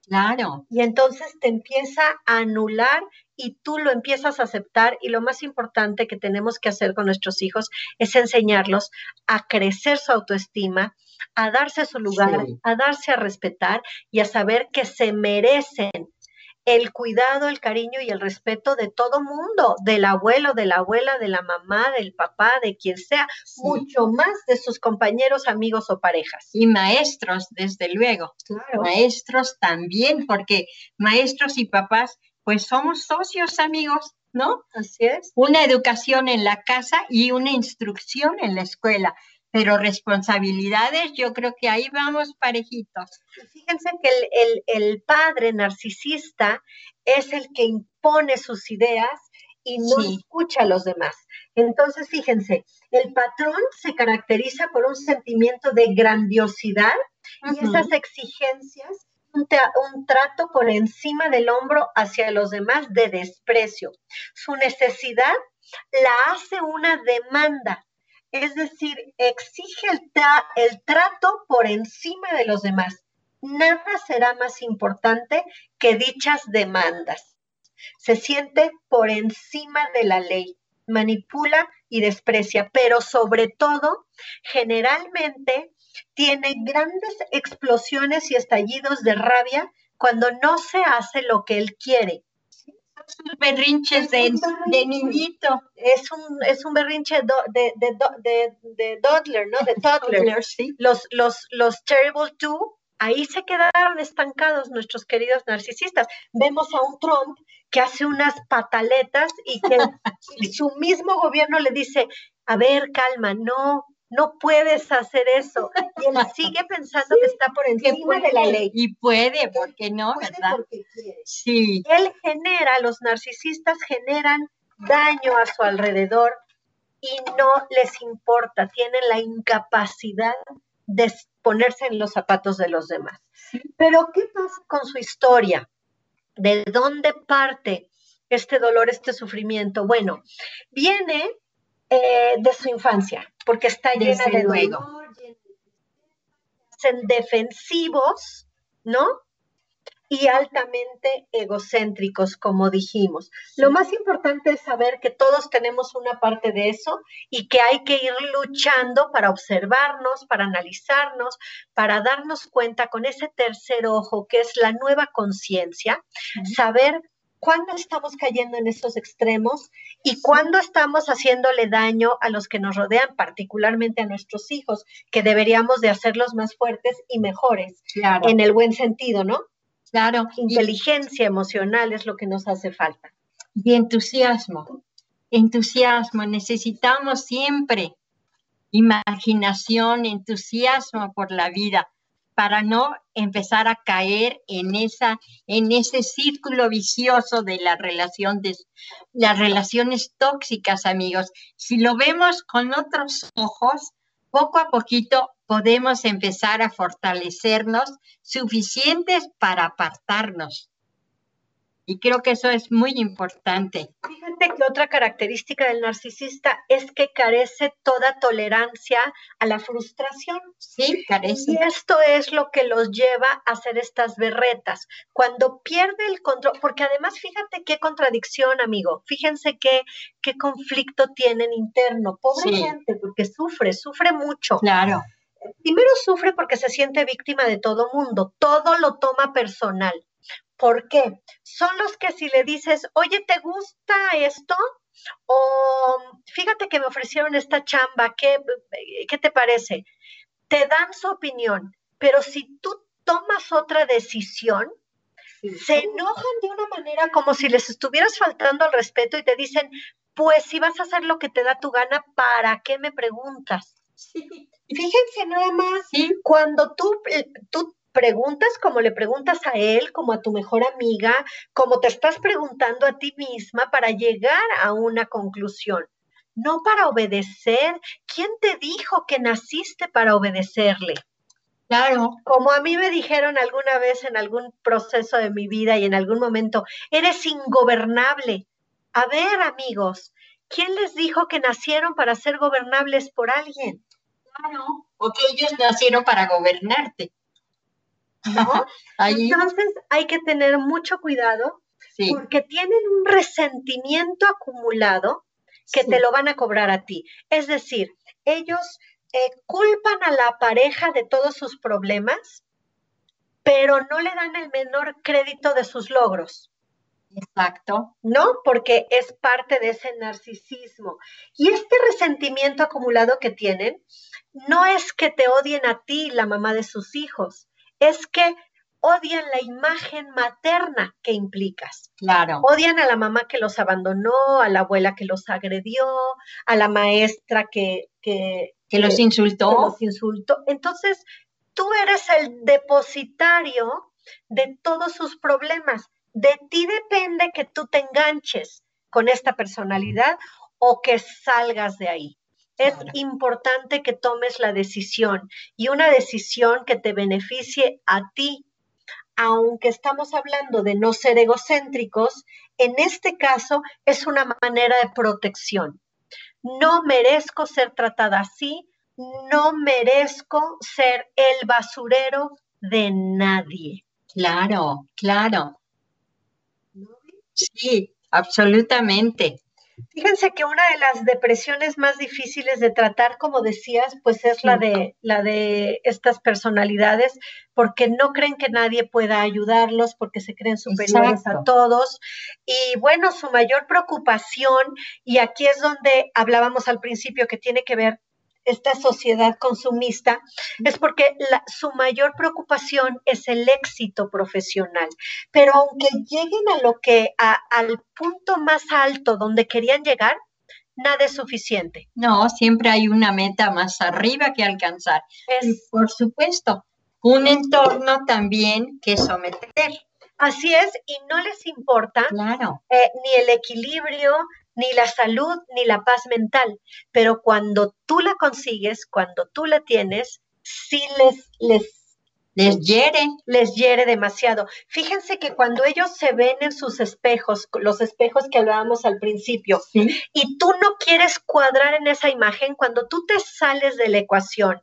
Speaker 2: Claro.
Speaker 1: Y entonces te empieza a anular y tú lo empiezas a aceptar y lo más importante que tenemos que hacer con nuestros hijos es enseñarlos a crecer su autoestima, a darse su lugar, a darse a respetar y a saber que se merecen el cuidado, el cariño y el respeto de todo mundo, del abuelo, de la abuela, de la mamá, del papá, de quien sea, mucho más de sus compañeros, amigos o parejas.
Speaker 2: Y maestros, desde luego. Maestros también, porque maestros y papás, pues somos socios, amigos. ¿No?
Speaker 1: Así es.
Speaker 2: Una educación en la casa y una instrucción en la escuela pero responsabilidades, yo creo que ahí vamos parejitos.
Speaker 1: Fíjense que el, padre narcisista es el que impone sus ideas y no escucha a los demás. Entonces, fíjense, el patrón se caracteriza por un sentimiento de grandiosidad y esas exigencias, un, un, trato por encima del hombro hacia los demás de desprecio. Su necesidad la hace una demanda es decir, exige el, trato por encima de los demás. Nada será más importante que dichas demandas. Se siente por encima de la ley, manipula y desprecia, pero sobre todo, generalmente tiene grandes explosiones y estallidos de rabia cuando no se hace lo que él quiere
Speaker 2: sus berrinches de, de, niñito.
Speaker 1: Es un, es un berrinche de, de, de, de, Dodler, ¿no? De Toddler.
Speaker 2: sí.
Speaker 1: Los, los, los Terrible Two, ahí se quedaron estancados nuestros queridos narcisistas. Vemos a un Trump que hace unas pataletas y que su mismo gobierno le dice, a ver, calma, no, no puedes hacer eso. Y él sigue pensando que está por encima de la ley.
Speaker 2: Y puede, porque no, ¿verdad?
Speaker 1: Porque quiere. Sí. Él genera, los narcisistas generan daño a su alrededor y no les importa, tienen la incapacidad de ponerse en los zapatos de los demás. Pero, ¿qué pasa con su historia? ¿De dónde parte este dolor, este sufrimiento? Bueno, viene eh, de su infancia, porque está llena de luego. defensivos, ¿no? Y altamente egocéntricos, como dijimos. Lo más importante es saber que todos tenemos una parte de eso y que hay que ir luchando para observarnos, para analizarnos, para darnos cuenta con ese tercer ojo que es la nueva conciencia, saber cuándo estamos cayendo en esos extremos y cuándo estamos haciéndole daño a los que nos rodean, particularmente a nuestros hijos, que deberíamos de hacerlos más fuertes y mejores, en el buen sentido, ¿no?
Speaker 2: Claro.
Speaker 1: Inteligencia emocional es lo que nos hace falta.
Speaker 2: Y entusiasmo, entusiasmo, necesitamos siempre imaginación, entusiasmo por la vida para no empezar a caer en esa en ese círculo vicioso de la relación las relaciones tóxicas, amigos. Si lo vemos con otros ojos, poco a poquito podemos empezar a fortalecernos suficientes para apartarnos y creo que eso es muy importante.
Speaker 1: Fíjate que otra característica del narcisista es que carece toda tolerancia a la frustración.
Speaker 2: Sí, carece.
Speaker 1: Y esto es lo que los lleva a hacer estas berretas. Cuando pierde el control, porque además fíjate qué contradicción, amigo. Fíjense qué, qué conflicto tienen interno. Pobre gente, porque sufre, sufre mucho.
Speaker 2: Claro.
Speaker 1: Primero sufre porque se siente víctima de todo mundo, todo lo toma personal ¿Por qué? Son los que si le dices, oye, ¿te gusta esto? O fíjate que me ofrecieron esta chamba, ¿qué, qué te parece? Te dan su opinión, pero si tú tomas otra decisión, se enojan de una manera como si les estuvieras faltando al respeto y te dicen, pues si vas a hacer lo que te da tu gana, ¿para qué me preguntas? Fíjense nada más, cuando tú, eh, tú preguntas como le preguntas a él, como a tu mejor amiga, como te estás preguntando a ti misma para llegar a una conclusión, no para obedecer. ¿Quién te dijo que naciste para obedecerle?
Speaker 2: Claro.
Speaker 1: Como a mí me dijeron alguna vez en algún proceso de mi vida y en algún momento, eres ingobernable. A ver, amigos, ¿quién les dijo que nacieron para ser gobernables por alguien?
Speaker 2: Claro, o que ellos nacieron para gobernarte.
Speaker 1: Entonces hay que tener mucho cuidado porque tienen un resentimiento acumulado que te lo van a cobrar a ti. Es decir, ellos eh, culpan a la pareja de todos sus problemas, pero no le dan el menor crédito de sus logros.
Speaker 2: Exacto.
Speaker 1: ¿No? Porque es parte de ese narcisismo. Y este resentimiento acumulado que tienen, no es que te odien a ti, la mamá de sus hijos, es que odian la imagen materna que implicas.
Speaker 2: Claro.
Speaker 1: Odian a la mamá que los abandonó, a la abuela que los agredió, a la maestra que,
Speaker 2: que, los insultó. Que
Speaker 1: los insultó. Entonces, tú eres el depositario de todos sus problemas. De ti depende que tú te enganches con esta personalidad o que salgas de ahí. Es importante que tomes la decisión y una decisión que te beneficie a ti. Aunque estamos hablando de no ser egocéntricos, en este caso es una manera de protección. No merezco ser tratada así, no merezco ser el basurero de nadie.
Speaker 2: Claro, claro. Sí, absolutamente.
Speaker 1: Fíjense que una de las depresiones más difíciles de tratar, como decías, pues es la de la de estas personalidades, porque no creen que nadie pueda ayudarlos, porque se creen superiores a todos. Y bueno, su mayor preocupación, y aquí es donde hablábamos al principio que tiene que ver esta sociedad consumista es porque su mayor preocupación es el éxito profesional. Pero aunque lleguen a lo que, al punto más alto donde querían llegar, nada es suficiente.
Speaker 2: No, siempre hay una meta más arriba que alcanzar. Es, por supuesto, un entorno también que someter.
Speaker 1: Así es, y no les importa
Speaker 2: claro.
Speaker 1: Eh, ni el equilibrio, ni la salud, ni la paz mental. Pero cuando tú la consigues, cuando tú la tienes, sí les, les
Speaker 2: les hiere.
Speaker 1: Les hiere demasiado. Fíjense que cuando ellos se ven en sus espejos, los espejos que hablábamos al principio, y tú no quieres cuadrar en esa imagen, cuando tú te sales de la ecuación,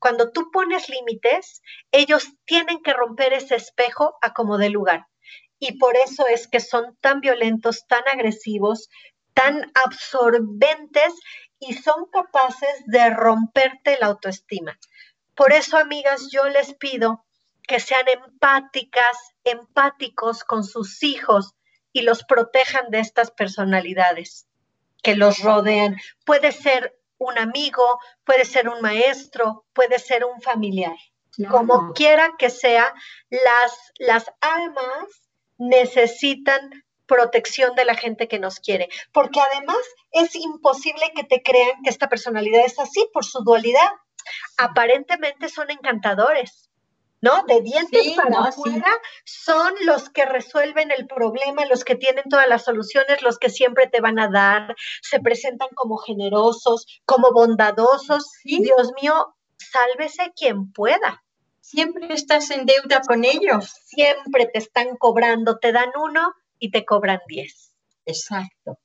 Speaker 1: cuando tú pones límites, ellos tienen que romper ese espejo a como de lugar. Y por eso es que son tan violentos, tan agresivos, tan absorbentes y son capaces de romperte la autoestima. Por eso, amigas, yo les pido que sean empáticas, empáticos con sus hijos y los protejan de estas personalidades que los rodean. Puede ser un amigo, puede ser un maestro, puede ser un familiar. Como quiera que sea, las, las almas necesitan protección de la gente que nos quiere, porque además es imposible que te crean que esta personalidad es así por su dualidad. Aparentemente son encantadores, ¿no? De dientes para afuera son los que resuelven el problema, los que tienen todas las soluciones, los que siempre te van a dar, se presentan como generosos, como bondadosos. Dios mío, sálvese quien pueda.
Speaker 2: Siempre estás en deuda con ellos.
Speaker 1: Siempre te están cobrando, te dan uno y te cobran 10.
Speaker 2: Exacto.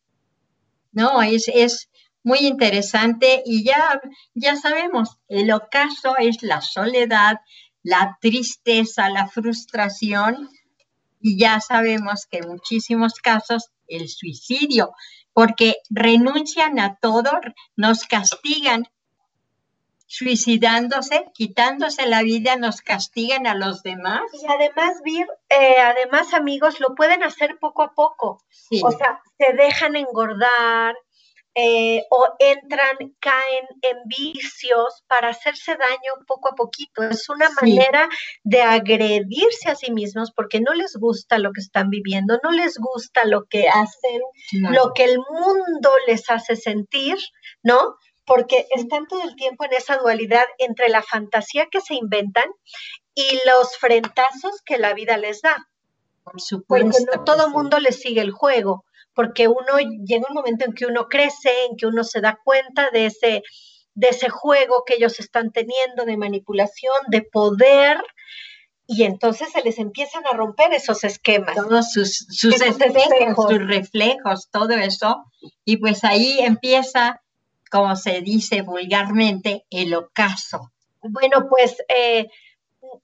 Speaker 2: No, es, es muy interesante y ya, ya sabemos, el ocaso es la soledad, la tristeza, la frustración y ya sabemos que en muchísimos casos el suicidio, porque renuncian a todo, nos castigan suicidándose, quitándose la vida, nos castigan a los demás.
Speaker 1: Y además, Vir, eh, además, amigos, lo pueden hacer poco a poco. O sea, se dejan engordar, eh, o entran, caen en vicios para hacerse daño poco a poquito. Es una manera de agredirse a sí mismos porque no les gusta lo que están viviendo, no les gusta lo que hacen, lo que el mundo les hace sentir, ¿no? Porque están todo el tiempo en esa dualidad entre la fantasía que se inventan y los frentazos que la vida les da.
Speaker 2: Por supuesto.
Speaker 1: Porque no todo mundo les sigue el juego porque uno llega un momento en que uno crece, en que uno se da cuenta de ese, de ese juego que ellos están teniendo de manipulación, de poder, y entonces se les empiezan a romper esos esquemas.
Speaker 2: Todos sus, sus espejos, sus reflejos, todo eso, y pues ahí empieza, como se dice vulgarmente, el ocaso.
Speaker 1: Bueno, pues eh,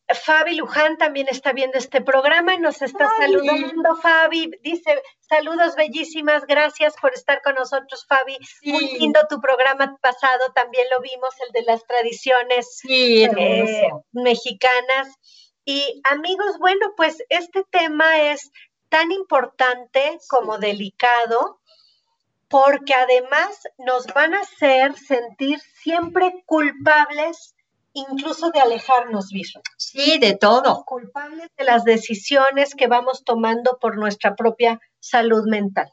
Speaker 1: Fabi Luján también está viendo este programa y nos está saludando. Fabi dice, saludos bellísimas, gracias por estar con nosotros, Fabi. Muy lindo tu programa pasado, también lo vimos, el de las tradiciones eh, mexicanas. Y amigos, bueno, pues este tema es tan importante como delicado porque además nos van a hacer sentir siempre culpables incluso de alejarnos, Viso.
Speaker 2: Sí, de todo.
Speaker 1: Culpables de las decisiones que vamos tomando por nuestra propia salud mental.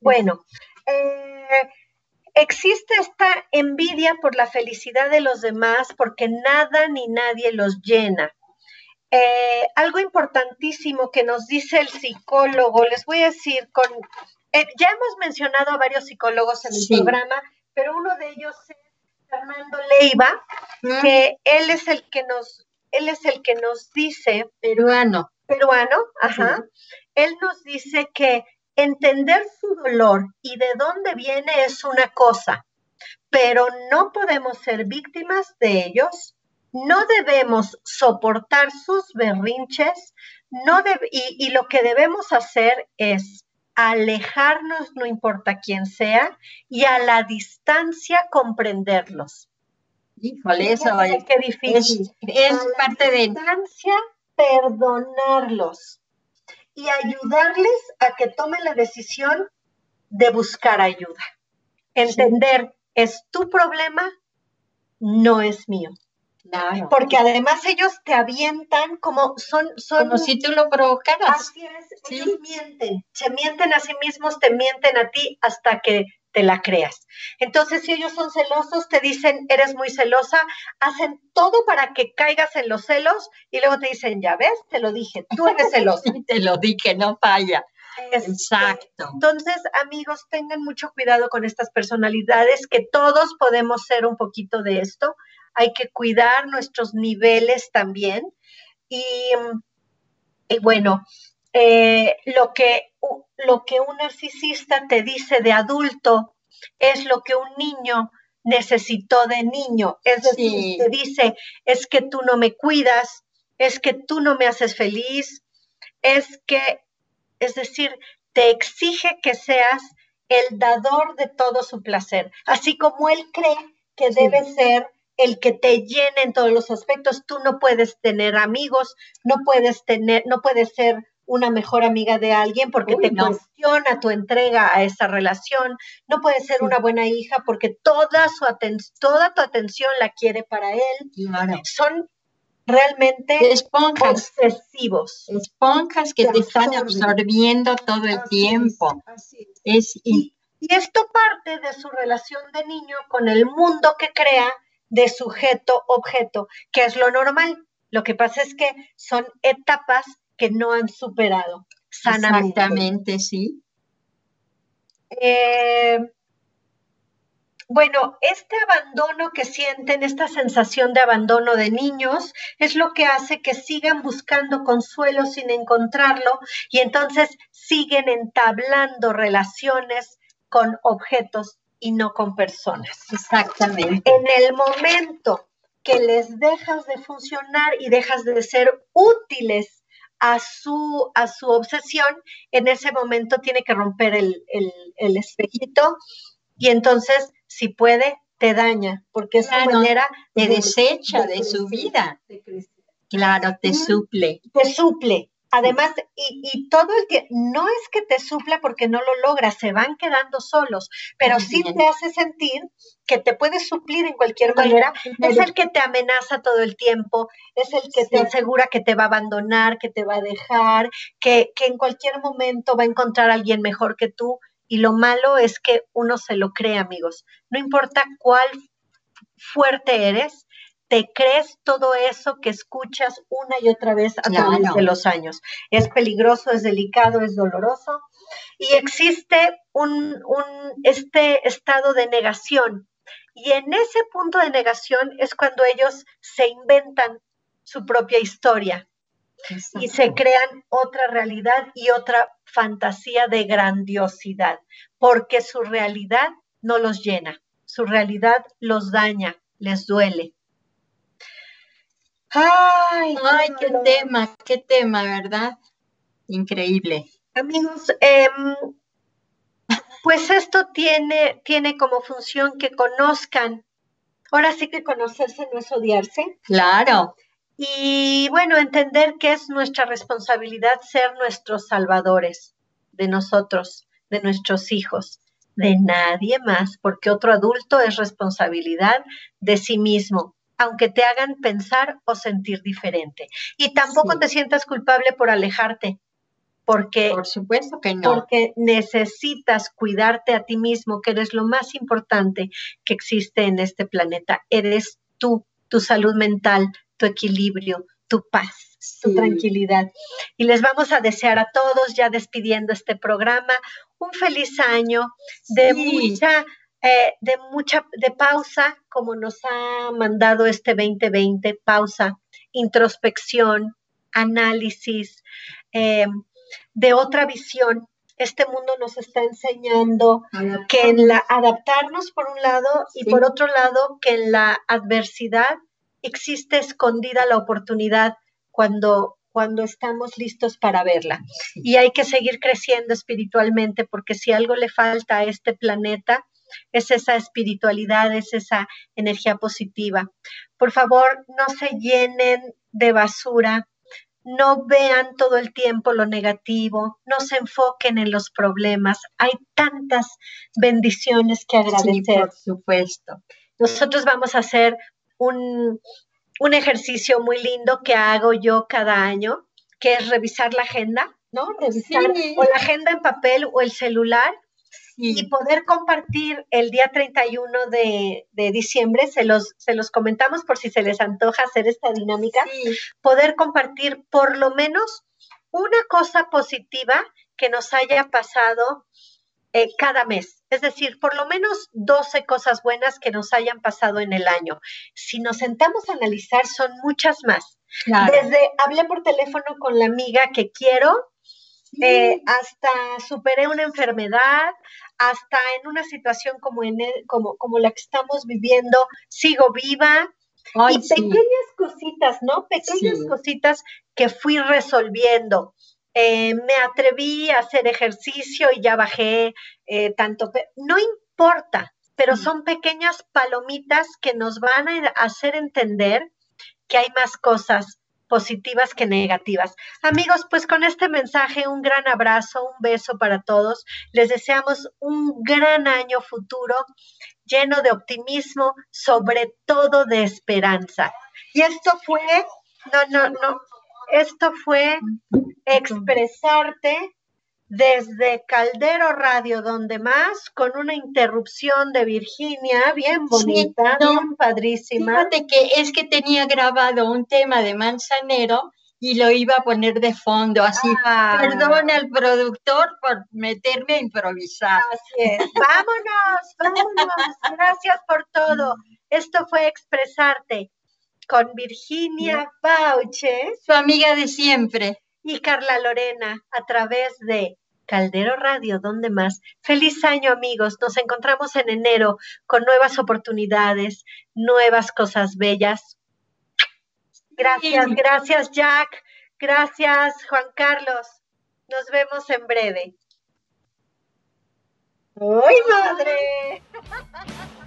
Speaker 1: Bueno, eh, existe esta envidia por la felicidad de los demás porque nada ni nadie los llena. Eh, algo importantísimo que nos dice el psicólogo, les voy a decir, con, eh, ya hemos mencionado a varios psicólogos en el programa, pero uno de ellos es Fernando Leiva, que él es el que nos, él es el que nos dice,
Speaker 2: peruano,
Speaker 1: peruano, ajá, él nos dice que entender su dolor y de dónde viene es una cosa, pero no podemos ser víctimas de ellos, no debemos soportar sus berrinches, no y, y lo que debemos hacer es alejarnos, no importa quién sea, y a la distancia comprenderlos.
Speaker 2: Híjole, eso
Speaker 1: es, qué difícil.
Speaker 2: Es, parte de
Speaker 1: distancia, perdonarlos y ayudarles a que tomen la decisión de buscar ayuda. Entender, es tu problema, no es mío. Porque además ellos te avientan como son, son
Speaker 2: como si tú lo provocaras.
Speaker 1: Así es, ellos mienten, se mienten a sí mismos, te mienten a ti hasta que te la creas. Entonces, si ellos son celosos, te dicen, eres muy celosa, hacen todo para que caigas en los celos y luego te dicen, ya ves, te lo dije, tú eres celosa.
Speaker 2: te lo dije, no falla. Exacto.
Speaker 1: Entonces, amigos, tengan mucho cuidado con estas personalidades, que todos podemos ser un poquito de esto hay que cuidar nuestros niveles también. Y, bueno, eh, lo, que, lo que un narcisista te dice de adulto es lo que un niño necesitó de niño. Es decir, te dice, es que tú no me cuidas, es que tú no me haces feliz, es que, es decir, te exige que seas el dador de todo su placer, así como él cree que debe ser el que te llene en todos los aspectos. Tú no puedes tener amigos, no puedes tener, no puedes ser una mejor amiga de alguien porque te cuestiona tu entrega a esa relación, no puedes ser una buena hija porque toda su toda tu atención la quiere para él. Son realmente
Speaker 2: esponjas
Speaker 1: obsesivos.
Speaker 2: Esponjas que te, están absorbiendo todo el tiempo.
Speaker 1: Es, y esto parte de su relación de niño con el mundo que crea de sujeto-objeto, que es lo normal. Lo que pasa es que son etapas que no han superado
Speaker 2: sanamente. Exactamente, sí.
Speaker 1: Eh, bueno, este abandono que sienten, esta sensación de abandono de niños, es lo que hace que sigan buscando consuelo sin encontrarlo y entonces siguen entablando relaciones con objetos y no con personas.
Speaker 2: Exactamente.
Speaker 1: En el momento que les dejas de funcionar y dejas de ser útiles a su, a su obsesión, en ese momento tiene que romper el, el, espejito y entonces, si puede, te daña, porque esa manera
Speaker 2: te desecha de, su vida. claro, te suple.
Speaker 1: Te suple. Además, y, todo el tiempo, no es que te supla porque no lo logras, se van quedando solos, pero sí te hace sentir que te puedes suplir en cualquier manera. Es el que te amenaza todo el tiempo, es el que te asegura que te va a abandonar, que te va a dejar, que, que en cualquier momento va a encontrar a alguien mejor que tú. Y lo malo es que uno se lo cree, amigos. No importa cuál fuerte eres, te crees todo eso que escuchas una y otra vez a través de los años. Es peligroso, es delicado, es doloroso y existe un, este estado de negación. Y en ese punto de negación es cuando ellos se inventan su propia historia y se crean otra realidad y otra fantasía de grandiosidad, porque su realidad no los llena, su realidad los daña, les duele.
Speaker 2: Ay, Ay qué tema, qué tema, ¿verdad? Increíble.
Speaker 1: Amigos, em, pues esto tiene, tiene como función que conozcan. Ahora sí que conocerse no es odiarse.
Speaker 2: Claro.
Speaker 1: Y bueno, entender que es nuestra responsabilidad ser nuestros salvadores de nosotros, de nuestros hijos, de nadie más, porque otro adulto es responsabilidad de sí mismo aunque te hagan pensar o sentir diferente. Y tampoco te sientas culpable por alejarte, porque,
Speaker 2: por supuesto que no.
Speaker 1: Porque necesitas cuidarte a ti mismo, que eres lo más importante que existe en este planeta. Eres tú, tu salud mental, tu equilibrio, tu paz, tu tranquilidad. Y les vamos a desear a todos, ya despidiendo este programa, un feliz año de mucha eh, de mucha, de pausa, como nos ha mandado este 2020, pausa, introspección, análisis, eh, de otra visión. Este mundo nos está enseñando que en la adaptarnos por un lado y por otro lado que en la adversidad existe escondida la oportunidad cuando cuando estamos listos para verla. Y hay que seguir creciendo espiritualmente porque si algo le falta a este planeta es esa espiritualidad, es esa energía positiva. Por favor, no se llenen de basura, no vean todo el tiempo lo negativo, no se enfoquen en los problemas. Hay tantas bendiciones que agradecer.
Speaker 2: por supuesto.
Speaker 1: Nosotros vamos a hacer un, un ejercicio muy lindo que hago yo cada año, que es revisar la agenda, ¿no? Revisar o la agenda en papel o el celular y poder compartir el día 31 de, de, diciembre, se los, se los comentamos por si se les antoja hacer esta dinámica, poder compartir por lo menos una cosa positiva que nos haya pasado eh, cada mes. Es decir, por lo menos 12 cosas buenas que nos hayan pasado en el año. Si nos sentamos a analizar, son muchas más. Desde hablé por teléfono con la amiga que quiero, eh, hasta superé una enfermedad, hasta en una situación como, en como, como la que estamos viviendo, sigo viva. y pequeñas cositas, ¿no? Pequeñas cositas que fui resolviendo. Eh, me atreví a hacer ejercicio y ya bajé eh, tanto. No importa, pero mm. son pequeñas palomitas que nos van a hacer entender que hay más cosas positivas que negativas. Amigos, pues con este mensaje un gran abrazo, un beso para todos. Les deseamos un gran año futuro lleno de optimismo, sobre todo de esperanza. Y esto fue, no, no, no, esto fue expresarte desde Caldero Radio, donde más, con una interrupción de Virginia, bien bonita, bien padrísima.
Speaker 2: Fíjate que es que tenía grabado un tema de Manzanero y lo iba a poner de fondo, así. Ah. Perdona al productor por meterme a improvisar.
Speaker 1: Así es. Vámonos, vámonos. Gracias por todo. Esto fue expresarte con Virginia Bauche,
Speaker 2: su amiga de siempre
Speaker 1: y Carla Lorena a través de Caldero Radio, ¿dónde más? Feliz año amigos, nos encontramos en enero con nuevas oportunidades, nuevas cosas bellas. Gracias, gracias Jack, gracias Juan Carlos, nos vemos en breve. ¡Ay, madre!